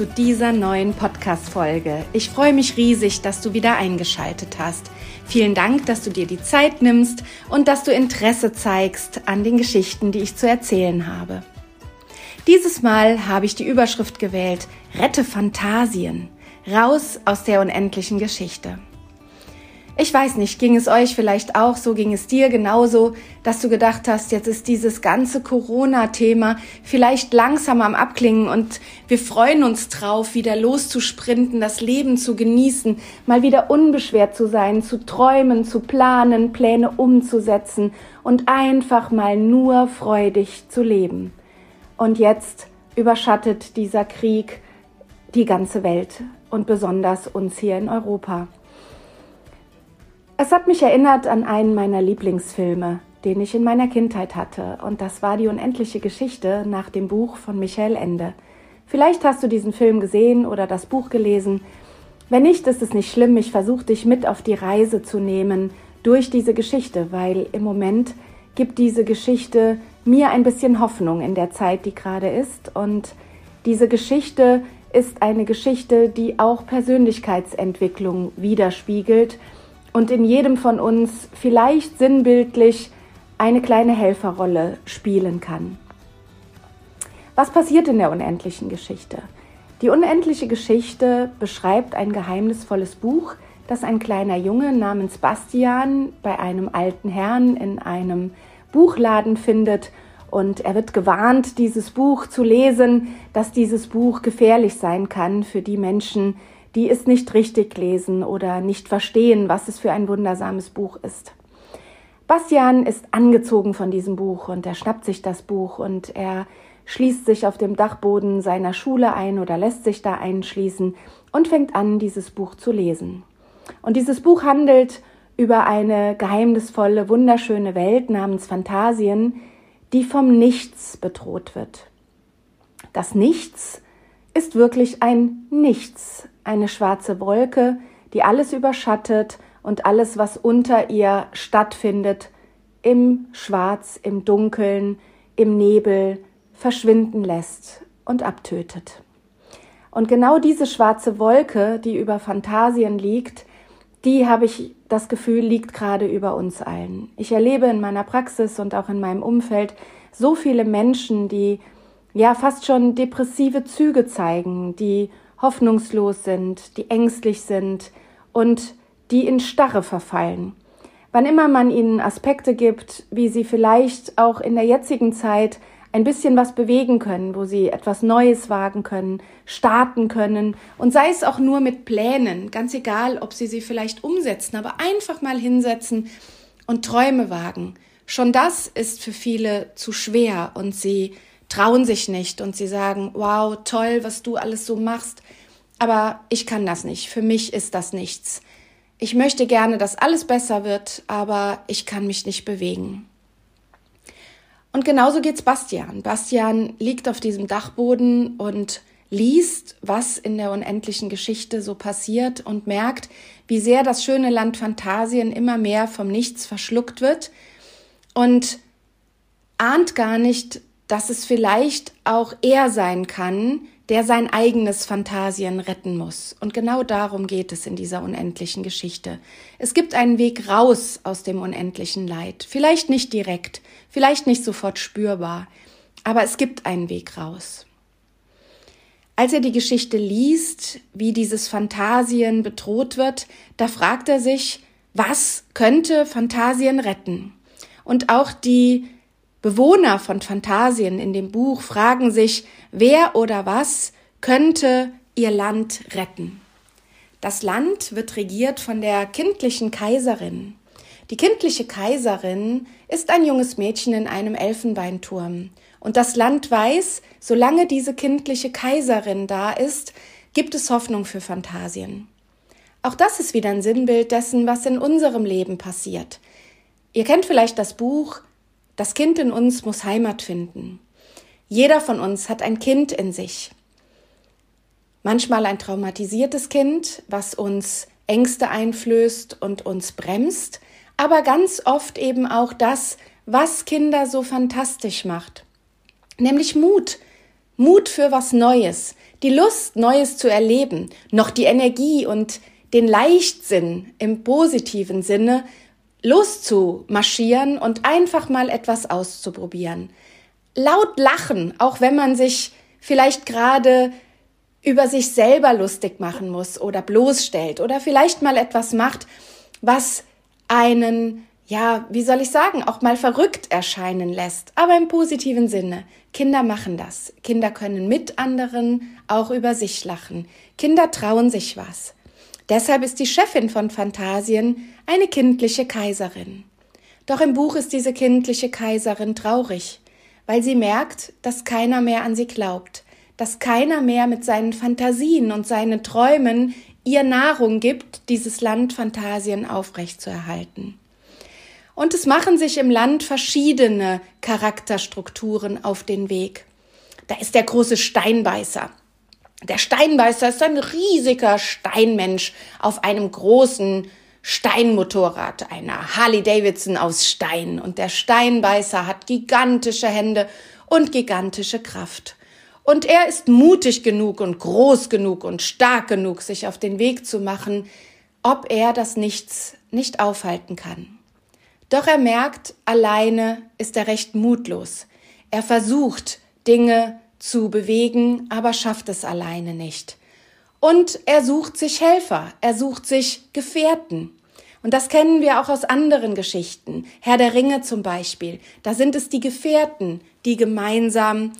Zu dieser neuen Podcast-Folge. Ich freue mich riesig, dass du wieder eingeschaltet hast. Vielen Dank, dass du dir die Zeit nimmst und dass du Interesse zeigst an den Geschichten, die ich zu erzählen habe. Dieses Mal habe ich die Überschrift gewählt, Rette Phantasien, raus aus der unendlichen Geschichte. Ich weiß nicht, ging es euch vielleicht auch so, ging es dir genauso, dass du gedacht hast, jetzt ist dieses ganze Corona-Thema vielleicht langsam am Abklingen und wir freuen uns drauf, wieder loszusprinten, das Leben zu genießen, mal wieder unbeschwert zu sein, zu träumen, zu planen, Pläne umzusetzen und einfach mal nur freudig zu leben. Und jetzt überschattet dieser Krieg die ganze Welt und besonders uns hier in Europa. Es hat mich erinnert an einen meiner Lieblingsfilme, den ich in meiner Kindheit hatte, und das war die unendliche Geschichte nach dem Buch von Michael Ende. Vielleicht hast du diesen Film gesehen oder das Buch gelesen. Wenn nicht, ist es nicht schlimm. Ich versuche dich mit auf die Reise zu nehmen durch diese Geschichte, weil im Moment gibt diese Geschichte mir ein bisschen Hoffnung in der Zeit, die gerade ist. Und diese Geschichte ist eine Geschichte, die auch Persönlichkeitsentwicklung widerspiegelt und in jedem von uns vielleicht sinnbildlich eine kleine Helferrolle spielen kann. Was passiert in der unendlichen Geschichte? Die unendliche Geschichte beschreibt ein geheimnisvolles Buch, das ein kleiner Junge namens Bastian bei einem alten Herrn in einem Buchladen findet und er wird gewarnt, dieses Buch zu lesen, dass dieses Buch gefährlich sein kann für die Menschen, die es nicht richtig lesen oder nicht verstehen, was es für ein wundersames Buch ist. Bastian ist angezogen von diesem Buch und er schnappt sich das Buch und er schließt sich auf dem Dachboden seiner Schule ein oder lässt sich da einschließen und fängt an, dieses Buch zu lesen. Und dieses Buch handelt über eine geheimnisvolle, wunderschöne Welt namens Phantasien, die vom Nichts bedroht wird. Das Nichts ist wirklich ein Nichts, eine schwarze Wolke, die alles überschattet und alles, was unter ihr stattfindet, im Schwarz, im Dunkeln, im Nebel verschwinden lässt und abtötet. Und genau diese schwarze Wolke, die über Phantasien liegt, die habe ich das Gefühl, liegt gerade über uns allen. Ich erlebe in meiner Praxis und auch in meinem Umfeld so viele Menschen, die ja fast schon depressive Züge zeigen, die hoffnungslos sind, die ängstlich sind und die in Starre verfallen. Wann immer man ihnen Aspekte gibt, wie sie vielleicht auch in der jetzigen Zeit ein bisschen was bewegen können, wo sie etwas Neues wagen können, starten können und sei es auch nur mit Plänen, ganz egal, ob sie sie vielleicht umsetzen, aber einfach mal hinsetzen und Träume wagen. Schon das ist für viele zu schwer und sie trauen sich nicht und sie sagen, wow, toll, was du alles so machst, aber ich kann das nicht, für mich ist das nichts. Ich möchte gerne, dass alles besser wird, aber ich kann mich nicht bewegen. Und genauso geht's Bastian. Bastian liegt auf diesem Dachboden und liest, was in der unendlichen Geschichte so passiert und merkt, wie sehr das schöne Land Phantasien immer mehr vom Nichts verschluckt wird und ahnt gar nicht, dass es vielleicht auch er sein kann, der sein eigenes Phantasien retten muss. Und genau darum geht es in dieser unendlichen Geschichte. Es gibt einen Weg raus aus dem unendlichen Leid. Vielleicht nicht direkt, vielleicht nicht sofort spürbar, aber es gibt einen Weg raus. Als er die Geschichte liest, wie dieses Phantasien bedroht wird, da fragt er sich, was könnte Phantasien retten? Und auch die Bewohner von Phantasien in dem Buch fragen sich, wer oder was könnte ihr Land retten. Das Land wird regiert von der kindlichen Kaiserin. Die kindliche Kaiserin ist ein junges Mädchen in einem Elfenbeinturm. Und das Land weiß, solange diese kindliche Kaiserin da ist, gibt es Hoffnung für Phantasien. Auch das ist wieder ein Sinnbild dessen, was in unserem Leben passiert. Ihr kennt vielleicht das Buch Das Kind in uns muss Heimat finden. Jeder von uns hat ein Kind in sich. Manchmal ein traumatisiertes Kind, was uns Ängste einflößt und uns bremst, aber ganz oft eben auch das, was Kinder so fantastisch macht. Nämlich Mut. Mut für was Neues, die Lust, Neues zu erleben, noch die Energie und den Leichtsinn im positiven Sinne loszumarschieren und einfach mal etwas auszuprobieren. Laut lachen, auch wenn man sich vielleicht gerade über sich selber lustig machen muss oder bloßstellt oder vielleicht mal etwas macht, was einen, ja, wie soll ich sagen, auch mal verrückt erscheinen lässt, aber im positiven Sinne. Kinder machen das. Kinder können mit anderen auch über sich lachen. Kinder trauen sich was. Deshalb ist die Chefin von Phantasien eine kindliche Kaiserin. Doch im Buch ist diese kindliche Kaiserin traurig, weil sie merkt, dass keiner mehr an sie glaubt, dass keiner mehr mit seinen Fantasien und seinen Träumen ihr Nahrung gibt, dieses Land Phantasien aufrechtzuerhalten. Und es machen sich im Land verschiedene Charakterstrukturen auf den Weg. Da ist der große Steinbeißer. Der Steinbeißer ist ein riesiger Steinmensch auf einem großen Steinmotorrad, einer Harley Davidson aus Stein. Und der Steinbeißer hat gigantische Hände und gigantische Kraft. Und er ist mutig genug und groß genug und stark genug, sich auf den Weg zu machen, ob er das Nichts nicht aufhalten kann. Doch er merkt, alleine ist er recht mutlos. Er versucht, Dinge zu bewegen, aber schafft es alleine nicht. Und er sucht sich Helfer, er sucht sich Gefährten. Und das kennen wir auch aus anderen Geschichten. Herr der Ringe zum Beispiel. Da sind es die Gefährten, die gemeinsam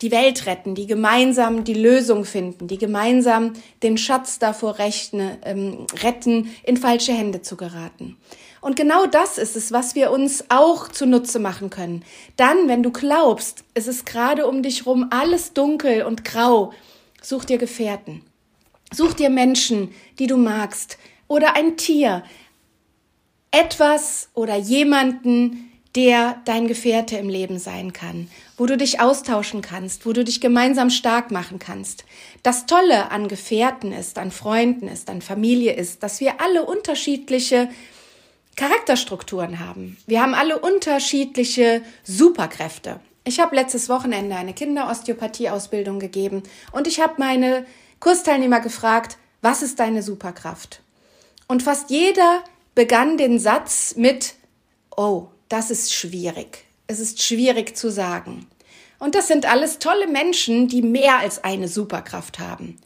die Welt retten, die gemeinsam die Lösung finden, die gemeinsam den Schatz davor rechne, ähm, retten, in falsche Hände zu geraten. Und genau das ist es, was wir uns auch zunutze machen können. Dann, wenn du glaubst, es ist gerade um dich rum alles dunkel und grau, such dir Gefährten. Such dir Menschen, die du magst, oder ein Tier, etwas oder jemanden, der dein Gefährte im Leben sein kann, wo du dich austauschen kannst, wo du dich gemeinsam stark machen kannst. Das Tolle an Gefährten ist, an Freunden ist, an Familie ist, dass wir alle unterschiedliche Charakterstrukturen haben. Wir haben alle unterschiedliche Superkräfte. Ich habe letztes Wochenende eine Kinderosteopathie-Ausbildung gegeben und ich habe meine Kursteilnehmer gefragt, was ist deine Superkraft? Und fast jeder begann den Satz mit, oh, das ist schwierig. Es ist schwierig zu sagen. Und das sind alles tolle Menschen, die mehr als eine Superkraft haben.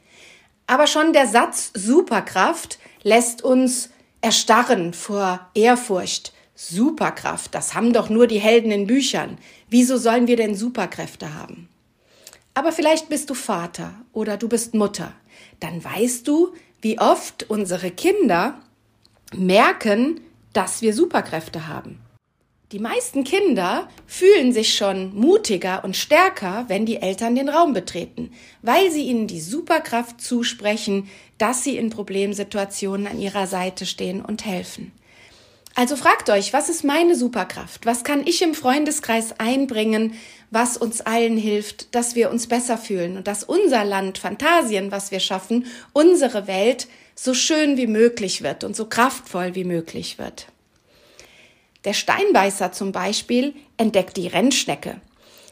Aber schon der Satz Superkraft lässt uns erstarren vor Ehrfurcht. Superkraft, das haben doch nur die Helden in Büchern. Wieso sollen wir denn Superkräfte haben? Aber vielleicht bist du Vater oder du bist Mutter. Dann weißt du, wie oft unsere Kinder merken, dass wir Superkräfte haben. Die meisten Kinder fühlen sich schon mutiger und stärker, wenn die Eltern den Raum betreten, weil sie ihnen die Superkraft zusprechen, dass sie in Problemsituationen an ihrer Seite stehen und helfen. Also fragt euch, was ist meine Superkraft? Was kann ich im Freundeskreis einbringen, was uns allen hilft, dass wir uns besser fühlen und dass unser Land, Fantasien, was wir schaffen, unsere Welt so schön wie möglich wird und so kraftvoll wie möglich wird. Der Steinbeißer zum Beispiel entdeckt die Rennschnecke.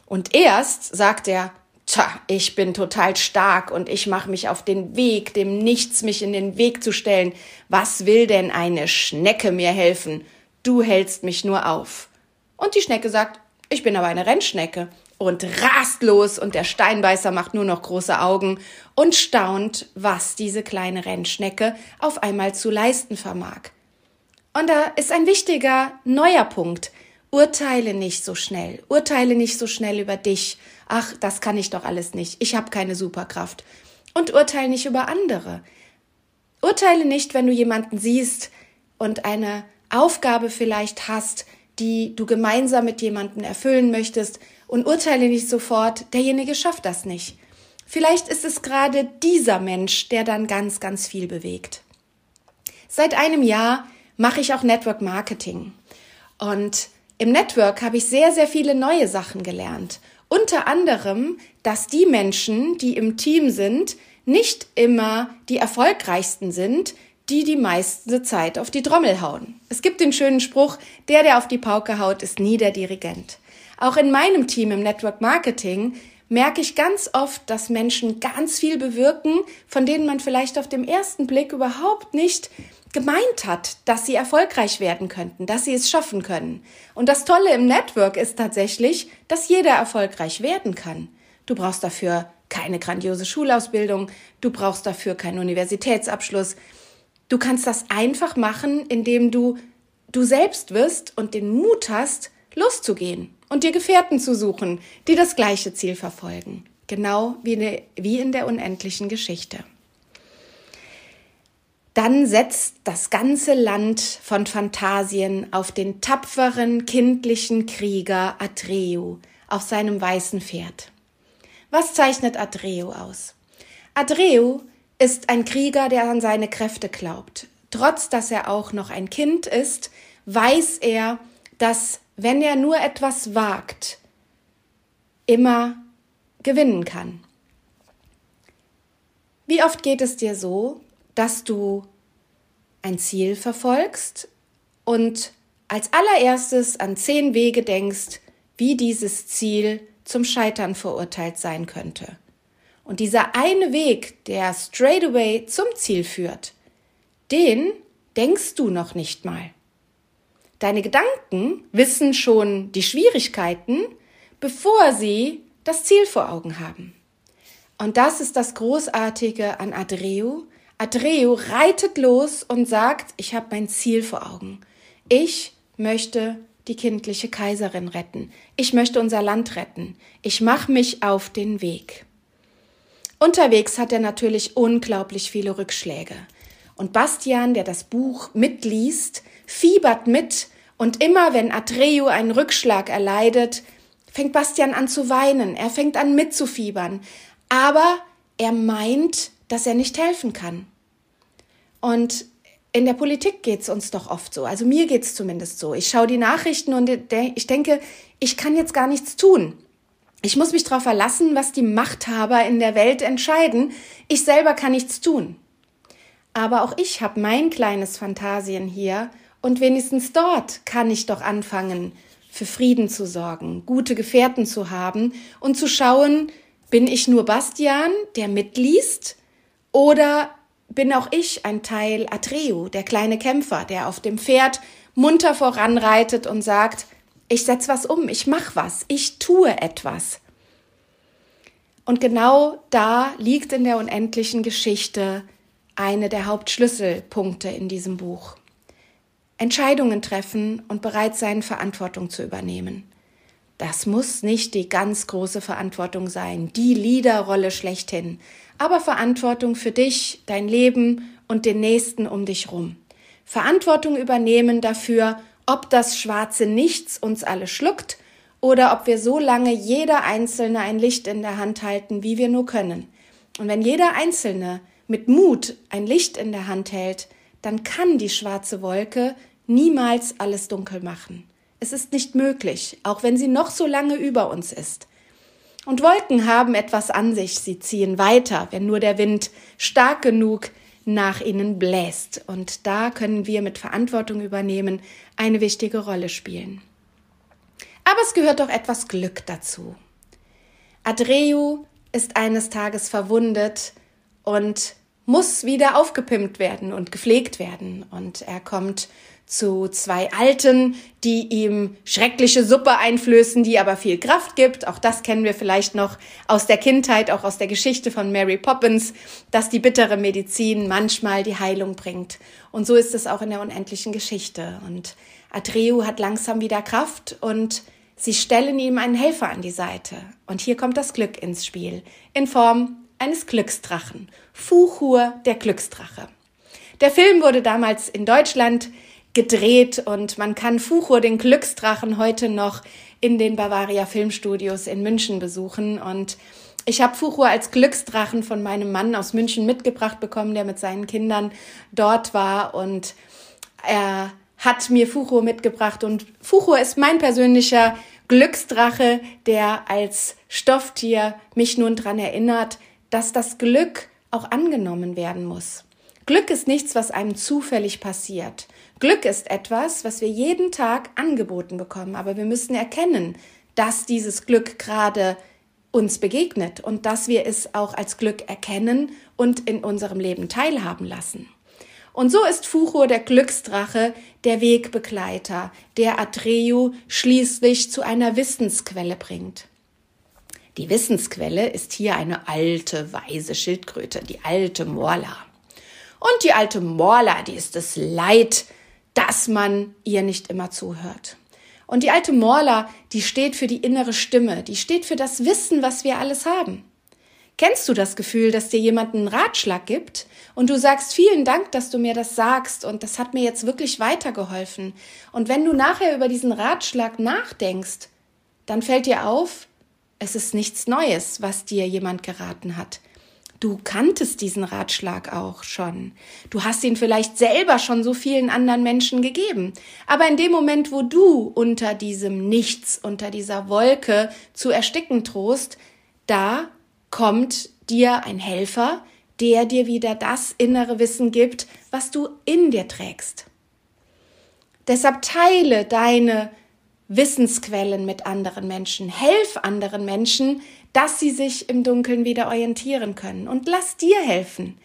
Und erst sagt er, Tja, ich bin total stark und ich mache mich auf den Weg, dem Nichts mich in den Weg zu stellen. Was will denn eine Schnecke mir helfen? Du hältst mich nur auf. Und die Schnecke sagt, ich bin aber eine Rennschnecke und rast los und der Steinbeißer macht nur noch große Augen und staunt, was diese kleine Rennschnecke auf einmal zu leisten vermag. Und da ist ein wichtiger neuer Punkt. urteile nicht so schnell, urteile nicht so schnell über dich. Ach, das kann ich doch alles nicht. Ich habe keine Superkraft. Und urteile nicht über andere. Urteile nicht, wenn du jemanden siehst und eine Aufgabe vielleicht hast, die du gemeinsam mit jemandem erfüllen möchtest und urteile nicht sofort, derjenige schafft das nicht. Vielleicht ist es gerade dieser Mensch, der dann ganz, ganz viel bewegt. Seit einem Jahr mache ich auch Network Marketing. Und im Network habe ich sehr, sehr viele neue Sachen gelernt. Unter anderem, dass die Menschen, die im Team sind, nicht immer die erfolgreichsten sind, die die meiste Zeit auf die Trommel hauen. Es gibt den schönen Spruch, der, der auf die Pauke haut, ist nie der Dirigent. Auch in meinem Team im Network Marketing merke ich ganz oft, dass Menschen ganz viel bewirken, von denen man vielleicht auf dem ersten Blick überhaupt nicht gemeint hat, dass sie erfolgreich werden könnten, dass sie es schaffen können. Und das Tolle im Network ist tatsächlich, dass jeder erfolgreich werden kann. Du brauchst dafür keine grandiose Schulausbildung, du brauchst dafür keinen Universitätsabschluss. Du kannst das einfach machen, indem du du selbst wirst und den Mut hast, loszugehen und dir Gefährten zu suchen, die das gleiche Ziel verfolgen. Genau wie in der unendlichen Geschichte. Dann setzt das ganze Land von Phantasien auf den tapferen, kindlichen Krieger Atreu auf seinem weißen Pferd. Was zeichnet Adreu aus? Adreu ist ein Krieger, der an seine Kräfte glaubt. Trotz dass er auch noch ein Kind ist, weiß er, dass wenn er nur etwas wagt, immer gewinnen kann. Wie oft geht es dir so, dass du ein Ziel verfolgst und als allererstes an zehn Wege denkst, wie dieses Ziel zum Scheitern verurteilt sein könnte. Und dieser eine Weg, der straightaway zum Ziel führt, den denkst du noch nicht mal. Deine Gedanken wissen schon die Schwierigkeiten, bevor sie das Ziel vor Augen haben. Und das ist das Großartige an Adreu. Adreu reitet los und sagt, ich habe mein Ziel vor Augen. Ich möchte die kindliche Kaiserin retten. Ich möchte unser Land retten. Ich mache mich auf den Weg. Unterwegs hat er natürlich unglaublich viele Rückschläge. Und Bastian, der das Buch mitliest, fiebert mit und immer wenn Atreu einen Rückschlag erleidet, fängt Bastian an zu weinen, er fängt an mitzufiebern, aber er meint, dass er nicht helfen kann. Und in der Politik geht's uns doch oft so. Also mir geht's zumindest so. Ich schaue die Nachrichten und ich denke, ich kann jetzt gar nichts tun. Ich muss mich darauf verlassen, was die Machthaber in der Welt entscheiden. Ich selber kann nichts tun. Aber auch ich habe mein kleines Phantasien hier und wenigstens dort kann ich doch anfangen, für Frieden zu sorgen, gute Gefährten zu haben und zu schauen, bin ich nur Bastian, der mitliest, oder bin auch ich ein Teil Atreu, der kleine Kämpfer, der auf dem Pferd munter voranreitet und sagt, ich setz was um, ich mach was, ich tue etwas. Und genau da liegt in der unendlichen Geschichte eine der Hauptschlüsselpunkte in diesem Buch. Entscheidungen treffen und bereit sein, Verantwortung zu übernehmen. Das muss nicht die ganz große Verantwortung sein, die Liederrolle schlechthin, aber Verantwortung für dich, dein Leben und den Nächsten um dich rum. Verantwortung übernehmen dafür, ob das schwarze Nichts uns alle schluckt oder ob wir so lange jeder Einzelne ein Licht in der Hand halten, wie wir nur können. Und wenn jeder Einzelne mit Mut ein Licht in der Hand hält, dann kann die schwarze Wolke niemals alles dunkel machen. Es ist nicht möglich, auch wenn sie noch so lange über uns ist. Und Wolken haben etwas an sich, sie ziehen weiter, wenn nur der Wind stark genug nach ihnen bläst. Und da können wir mit Verantwortung übernehmen eine wichtige Rolle spielen. Aber es gehört doch etwas Glück dazu. Adreu ist eines Tages verwundet und muss wieder aufgepimpt werden und gepflegt werden. Und er kommt zu zwei Alten, die ihm schreckliche Suppe einflößen, die aber viel Kraft gibt. Auch das kennen wir vielleicht noch aus der Kindheit, auch aus der Geschichte von Mary Poppins, dass die bittere Medizin manchmal die Heilung bringt. Und so ist es auch in der unendlichen Geschichte. Und Atreu hat langsam wieder Kraft und sie stellen ihm einen Helfer an die Seite. Und hier kommt das Glück ins Spiel in Form eines Glücksdrachen. Fuchur, der Glücksdrache. Der Film wurde damals in Deutschland gedreht und man kann Fuchur, den Glücksdrachen, heute noch in den Bavaria Filmstudios in München besuchen. Und ich habe Fuchur als Glücksdrachen von meinem Mann aus München mitgebracht bekommen, der mit seinen Kindern dort war. Und er hat mir Fuchur mitgebracht. Und Fuchur ist mein persönlicher Glücksdrache, der als Stofftier mich nun dran erinnert, dass das Glück auch angenommen werden muss. Glück ist nichts, was einem zufällig passiert. Glück ist etwas, was wir jeden Tag angeboten bekommen, aber wir müssen erkennen, dass dieses Glück gerade uns begegnet und dass wir es auch als Glück erkennen und in unserem Leben teilhaben lassen. Und so ist Fucho der Glücksdrache, der Wegbegleiter, der Atreu schließlich zu einer Wissensquelle bringt. Die Wissensquelle ist hier eine alte, weise Schildkröte, die alte Morla. Und die alte Morla, die ist es leid, dass man ihr nicht immer zuhört. Und die alte Morla, die steht für die innere Stimme, die steht für das Wissen, was wir alles haben. Kennst du das Gefühl, dass dir jemand einen Ratschlag gibt und du sagst, vielen Dank, dass du mir das sagst und das hat mir jetzt wirklich weitergeholfen. Und wenn du nachher über diesen Ratschlag nachdenkst, dann fällt dir auf, es ist nichts Neues, was dir jemand geraten hat. Du kanntest diesen Ratschlag auch schon. Du hast ihn vielleicht selber schon so vielen anderen Menschen gegeben. Aber in dem Moment, wo du unter diesem Nichts, unter dieser Wolke zu ersticken drohst, da kommt dir ein Helfer, der dir wieder das innere Wissen gibt, was du in dir trägst. Deshalb teile deine Wissensquellen mit anderen Menschen. Helf anderen Menschen, dass sie sich im Dunkeln wieder orientieren können. Und lass dir helfen.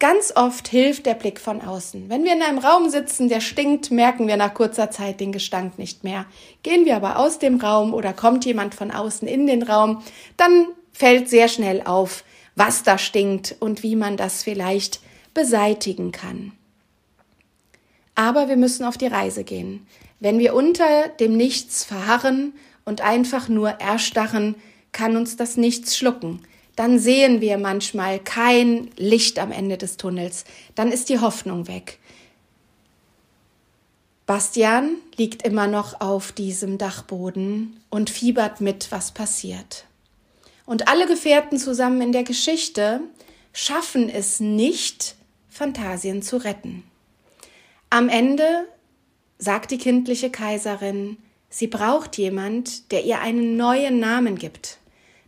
Ganz oft hilft der Blick von außen. Wenn wir in einem Raum sitzen, der stinkt, merken wir nach kurzer Zeit den Gestank nicht mehr. Gehen wir aber aus dem Raum oder kommt jemand von außen in den Raum, dann fällt sehr schnell auf, was da stinkt und wie man das vielleicht beseitigen kann. Aber wir müssen auf die Reise gehen. Wenn wir unter dem Nichts verharren und einfach nur erstarren, kann uns das Nichts schlucken. Dann sehen wir manchmal kein Licht am Ende des Tunnels. Dann ist die Hoffnung weg. Bastian liegt immer noch auf diesem Dachboden und fiebert mit, was passiert. Und alle Gefährten zusammen in der Geschichte schaffen es nicht, Phantasien zu retten. Am Ende sagt die kindliche Kaiserin, sie braucht jemand, der ihr einen neuen Namen gibt.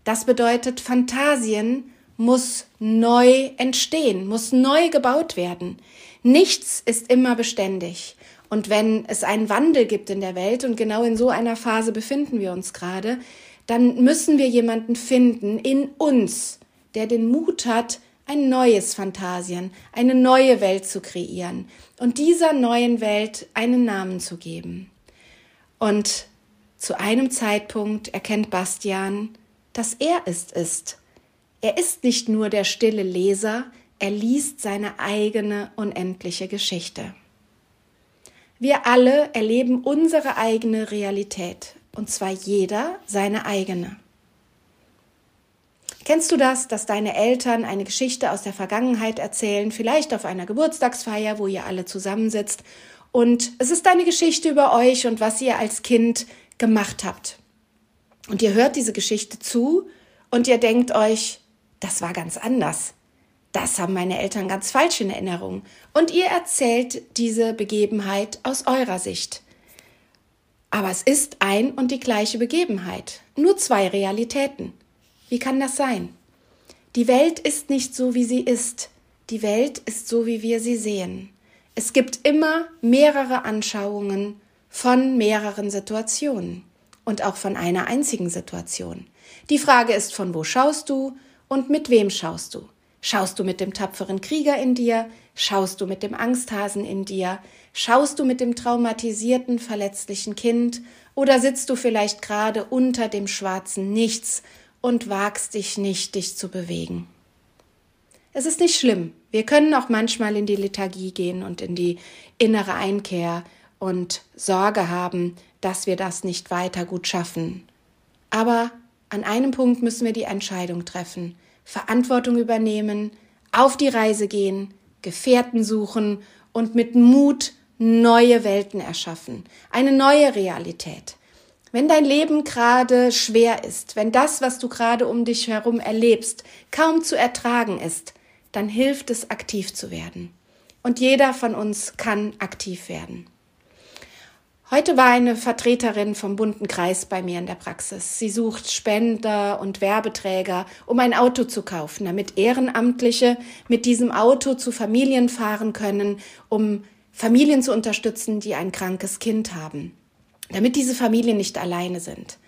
Das bedeutet, Phantasien muss neu entstehen, muss neu gebaut werden. Nichts ist immer beständig. Und wenn es einen Wandel gibt in der Welt, und genau in so einer Phase befinden wir uns gerade, dann müssen wir jemanden finden in uns, der den Mut hat, ein neues Phantasien, eine neue Welt zu kreieren und dieser neuen Welt einen Namen zu geben. Und zu einem Zeitpunkt erkennt Bastian, dass er es ist. Er ist nicht nur der stille Leser, er liest seine eigene unendliche Geschichte. Wir alle erleben unsere eigene Realität, und zwar jeder seine eigene. Kennst du das, dass deine Eltern eine Geschichte aus der Vergangenheit erzählen, vielleicht auf einer Geburtstagsfeier, wo ihr alle zusammensitzt, und es ist eine Geschichte über euch und was ihr als Kind gemacht habt. Und ihr hört diese Geschichte zu und ihr denkt euch, das war ganz anders. Das haben meine Eltern ganz falsch in Erinnerung. Und ihr erzählt diese Begebenheit aus eurer Sicht. Aber es ist ein und die gleiche Begebenheit, nur zwei Realitäten. Wie kann das sein? Die Welt ist nicht so, wie sie ist. Die Welt ist so, wie wir sie sehen. Es gibt immer mehrere Anschauungen von mehreren Situationen und auch von einer einzigen Situation. Die Frage ist, von wo schaust du und mit wem schaust du? Schaust du mit dem tapferen Krieger in dir? Schaust du mit dem Angsthasen in dir? Schaust du mit dem traumatisierten, verletzlichen Kind? Oder sitzt du vielleicht gerade unter dem schwarzen Nichts und wagst dich nicht, dich zu bewegen. Es ist nicht schlimm. Wir können auch manchmal in die Lethargie gehen und in die innere Einkehr und Sorge haben, dass wir das nicht weiter gut schaffen. Aber an einem Punkt müssen wir die Entscheidung treffen, Verantwortung übernehmen, auf die Reise gehen, Gefährten suchen und mit Mut neue Welten erschaffen, eine neue Realität. Wenn dein Leben gerade schwer ist, wenn das, was du gerade um dich herum erlebst, kaum zu ertragen ist, dann hilft es, aktiv zu werden. Und jeder von uns kann aktiv werden. Heute war eine Vertreterin vom bunten Kreis bei mir in der Praxis. Sie sucht Spender und Werbeträger, um ein Auto zu kaufen, damit Ehrenamtliche mit diesem Auto zu Familien fahren können, um Familien zu unterstützen, die ein krankes Kind haben, damit diese Familien nicht alleine sind.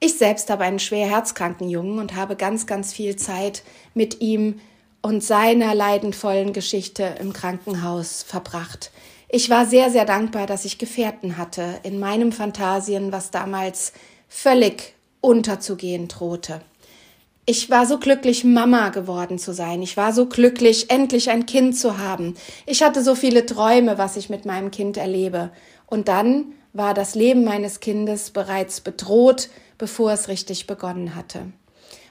Ich selbst habe einen schwer herzkranken Jungen und habe ganz, ganz viel Zeit mit ihm und seiner leidenvollen Geschichte im Krankenhaus verbracht. Ich war sehr, sehr dankbar, dass ich Gefährten hatte in meinem Fantasien, was damals völlig unterzugehen drohte. Ich war so glücklich, Mama geworden zu sein. Ich war so glücklich, endlich ein Kind zu haben. Ich hatte so viele Träume, was ich mit meinem Kind erlebe. Und dann war das Leben meines Kindes bereits bedroht, bevor es richtig begonnen hatte.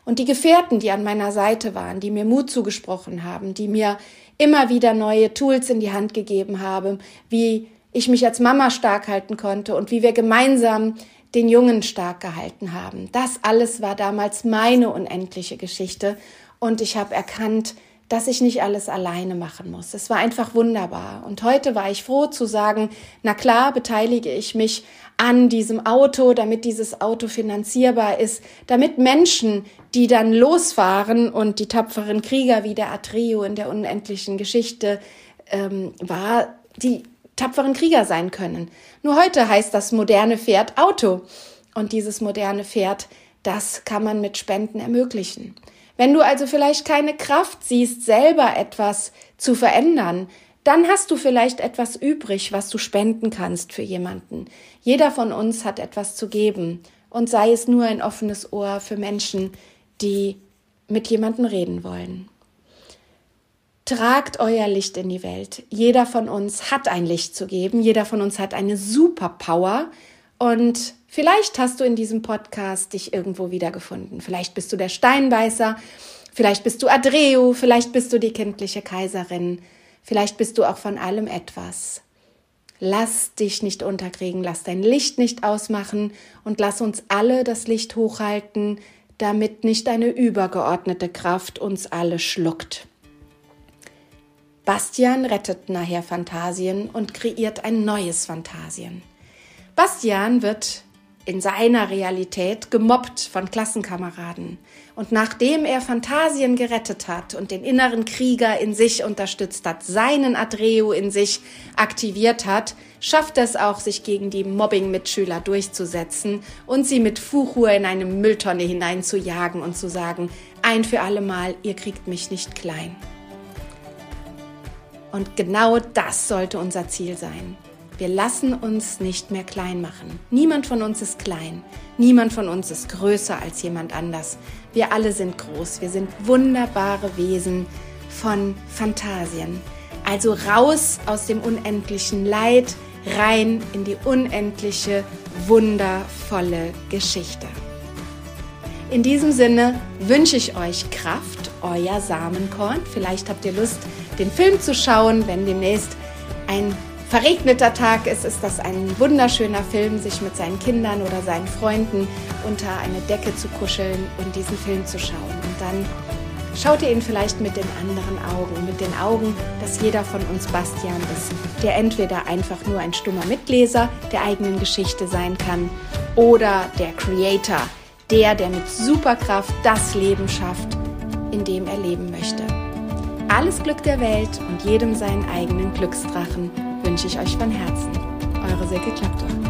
Und die Gefährten, die an meiner Seite waren, die mir Mut zugesprochen haben, die mir immer wieder neue Tools in die Hand gegeben haben, wie ich mich als Mama stark halten konnte und wie wir gemeinsam den Jungen stark gehalten haben. Das alles war damals meine unendliche Geschichte und ich habe erkannt, dass ich nicht alles alleine machen muss. Es war einfach wunderbar. Und heute war ich froh zu sagen, na klar, beteilige ich mich an diesem Auto, damit dieses Auto finanzierbar ist, damit Menschen, die dann losfahren und die tapferen Krieger wie der Atreo in der unendlichen Geschichte ähm, war, die tapferen Krieger sein können. Nur heute heißt das moderne Pferd Auto. Und dieses moderne Pferd, das kann man mit Spenden ermöglichen. Wenn du also vielleicht keine Kraft siehst, selber etwas zu verändern, dann hast du vielleicht etwas übrig, was du spenden kannst für jemanden. Jeder von uns hat etwas zu geben und sei es nur ein offenes Ohr für Menschen, die mit jemandem reden wollen. Tragt euer Licht in die Welt. Jeder von uns hat ein Licht zu geben. Jeder von uns hat eine Superpower. Und vielleicht hast du in diesem Podcast dich irgendwo wiedergefunden. Vielleicht bist du der Steinbeißer. Vielleicht bist du Adreo. Vielleicht bist du die kindliche Kaiserin. Vielleicht bist du auch von allem etwas. Lass dich nicht unterkriegen. Lass dein Licht nicht ausmachen. Und lass uns alle das Licht hochhalten, damit nicht eine übergeordnete Kraft uns alle schluckt. Bastian rettet nachher Phantasien und kreiert ein neues Phantasien. Bastian wird in seiner Realität gemobbt von Klassenkameraden. Und nachdem er Phantasien gerettet hat und den inneren Krieger in sich unterstützt hat, seinen Adreo in sich aktiviert hat, schafft es auch, sich gegen die Mobbing-Mitschüler durchzusetzen und sie mit Fuchur in eine Mülltonne hineinzujagen und zu sagen, ein für alle Mal, ihr kriegt mich nicht klein. Und genau das sollte unser Ziel sein. Wir lassen uns nicht mehr klein machen. Niemand von uns ist klein. Niemand von uns ist größer als jemand anders. Wir alle sind groß. Wir sind wunderbare Wesen von Phantasien. Also raus aus dem unendlichen Leid, rein in die unendliche, wundervolle Geschichte. In diesem Sinne wünsche ich euch Kraft, euer Samenkorn. Vielleicht habt ihr Lust, den Film zu schauen, wenn demnächst ein verregneter Tag ist, ist das ein wunderschöner Film, sich mit seinen Kindern oder seinen Freunden unter eine Decke zu kuscheln und diesen Film zu schauen. Und dann schaut ihr ihn vielleicht mit den anderen Augen, mit den Augen, dass jeder von uns Bastian ist, der entweder einfach nur ein stummer Mitleser der eigenen Geschichte sein kann oder der Creator, der, der mit Superkraft das Leben schafft, in dem er leben möchte. Alles Glück der Welt und jedem seinen eigenen Glücksdrachen wünsche ich euch von Herzen. Eure Silke Klaptor.